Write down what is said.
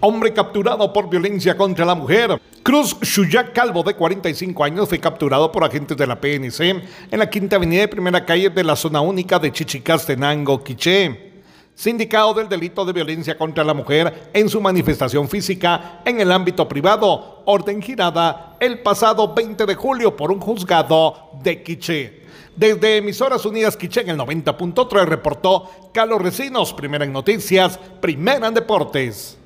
Hombre capturado por violencia contra la mujer. Cruz Shuyak Calvo, de 45 años, fue capturado por agentes de la PNC en la quinta avenida de primera calle de la zona única de Chichicastenango, Quiché. Sindicado del delito de violencia contra la mujer en su manifestación física en el ámbito privado, orden girada el pasado 20 de julio por un juzgado de Quiché. Desde Emisoras Unidas Quiché en el 90.3 reportó Carlos Recinos, primera en noticias, primera en deportes.